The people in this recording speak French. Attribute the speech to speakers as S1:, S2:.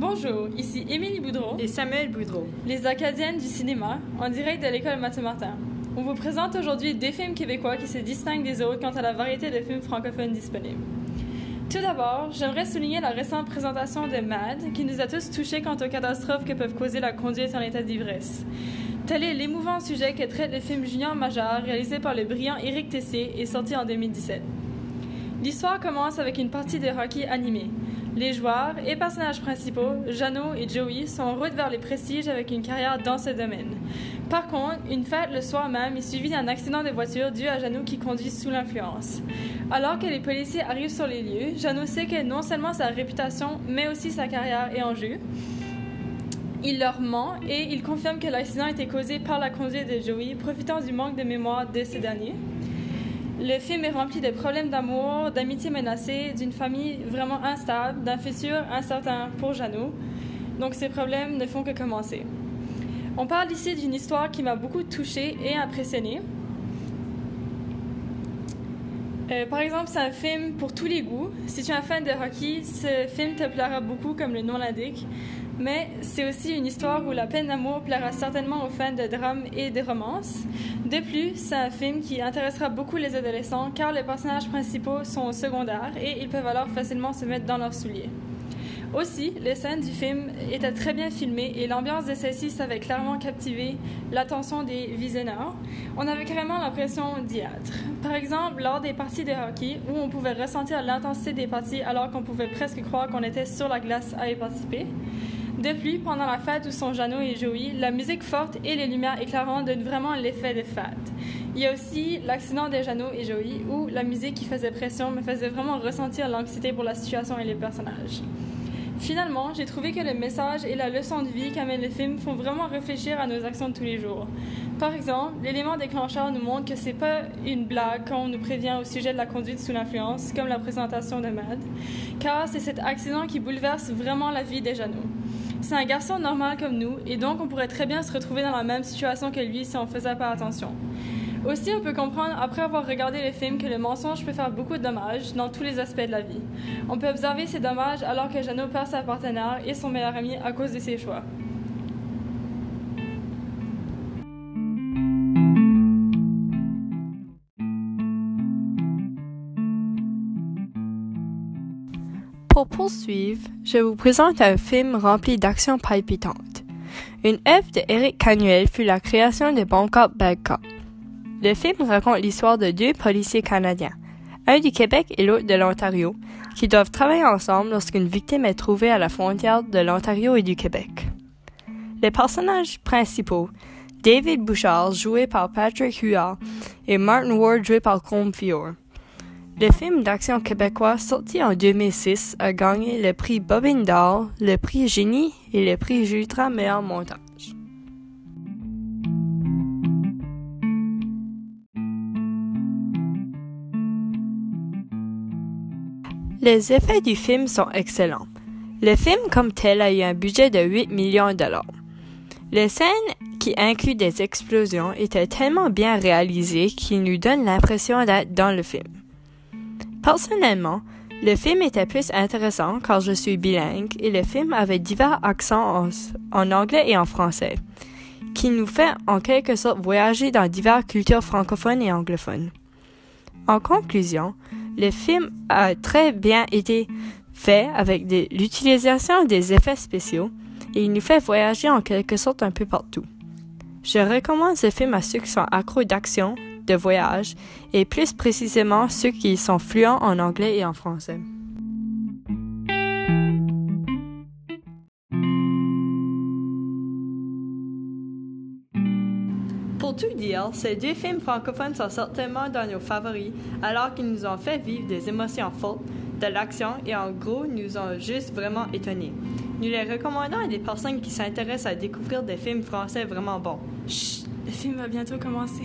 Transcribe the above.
S1: Bonjour, ici Émilie Boudreau
S2: et Samuel Boudreau,
S1: les Acadiennes du cinéma, en direct de l'école Mathieu Martin. On vous présente aujourd'hui des films québécois qui se distinguent des autres quant à la variété de films francophones disponibles. Tout d'abord, j'aimerais souligner la récente présentation de MAD, qui nous a tous touchés quant aux catastrophes que peuvent causer la conduite en état d'ivresse. Tel est l'émouvant sujet que traite le film Junior Major, réalisé par le brillant Éric Tessé et sorti en 2017. L'histoire commence avec une partie de hockey animée. Les joueurs et personnages principaux, Jano et Joey, sont en route vers les prestiges avec une carrière dans ce domaine. Par contre, une fête le soir même est suivie d'un accident de voiture dû à Jano qui conduit sous l'influence. Alors que les policiers arrivent sur les lieux, Jano sait que non seulement sa réputation, mais aussi sa carrière est en jeu. Il leur ment et il confirme que l'accident a été causé par la conduite de Joey, profitant du manque de mémoire de ce dernier. Le film est rempli de problèmes d'amour, d'amitié menacée, d'une famille vraiment instable, d'un futur incertain pour Jeannot. Donc ces problèmes ne font que commencer. On parle ici d'une histoire qui m'a beaucoup touchée et impressionnée. Euh, par exemple, c'est un film pour tous les goûts. Si tu es un fan de hockey, ce film te plaira beaucoup, comme le nom l'indique. Mais c'est aussi une histoire où la peine d'amour plaira certainement aux fans de drame et de romance. De plus, c'est un film qui intéressera beaucoup les adolescents car les personnages principaux sont secondaires et ils peuvent alors facilement se mettre dans leurs souliers. Aussi, les scènes du film étaient très bien filmées et l'ambiance de celle-ci savait clairement captiver l'attention des visionneurs. On avait carrément l'impression d'y être. Par exemple, lors des parties de hockey où on pouvait ressentir l'intensité des parties alors qu'on pouvait presque croire qu'on était sur la glace à y participer. Depuis, pendant la fête où sont Jeannot et Joey, la musique forte et les lumières éclairantes donnent vraiment l'effet de fête. Il y a aussi l'accident de Jeannot et Joey où la musique qui faisait pression me faisait vraiment ressentir l'anxiété pour la situation et les personnages. Finalement, j'ai trouvé que le message et la leçon de vie qu'amène le film font vraiment réfléchir à nos actions de tous les jours. Par exemple, l'élément déclencheur nous montre que c'est pas une blague quand on nous prévient au sujet de la conduite sous l'influence, comme la présentation de Mad, car c'est cet accident qui bouleverse vraiment la vie des Jeannot. C'est un garçon normal comme nous, et donc on pourrait très bien se retrouver dans la même situation que lui si on faisait pas attention. Aussi, on peut comprendre, après avoir regardé le film, que le mensonge peut faire beaucoup de dommages dans tous les aspects de la vie. On peut observer ces dommages alors que Jeannot perd sa partenaire et son meilleur ami à cause de ses choix.
S2: Pour poursuivre, je vous présente un film rempli d'actions palpitantes. Une œuvre de Eric Canuel fut la création de Bad Cop. Le film raconte l'histoire de deux policiers canadiens, un du Québec et l'autre de l'Ontario, qui doivent travailler ensemble lorsqu'une victime est trouvée à la frontière de l'Ontario et du Québec. Les personnages principaux, David Bouchard, joué par Patrick Huard, et Martin Ward, joué par Combe Fior. Le film d'action québécois sorti en 2006 a gagné le prix Bobine d'Or, le prix Génie et le prix Jutra meilleur montage. Les effets du film sont excellents. Le film comme tel a eu un budget de 8 millions de dollars. Les scènes qui incluent des explosions étaient tellement bien réalisées qu'ils nous donnent l'impression d'être dans le film. Personnellement, le film était plus intéressant car je suis bilingue et le film avait divers accents en, en, anglais et en français, qui nous fait en quelque sorte voyager dans diverses cultures francophones et anglophones. En conclusion, le film a très bien été fait avec l'utilisation des effets spéciaux et il nous fait voyager en quelque sorte un peu partout. Je recommande ce film à ceux qui sont accros d'action, de voyage et plus précisément ceux qui sont fluents en anglais et en français. Tout dire, ces deux films francophones sont certainement dans nos favoris, alors qu'ils nous ont fait vivre des émotions fortes, de l'action et en gros nous ont juste vraiment étonnés. Nous les recommandons à des personnes qui s'intéressent à découvrir des films français vraiment bons.
S1: Chut, le film va bientôt commencer.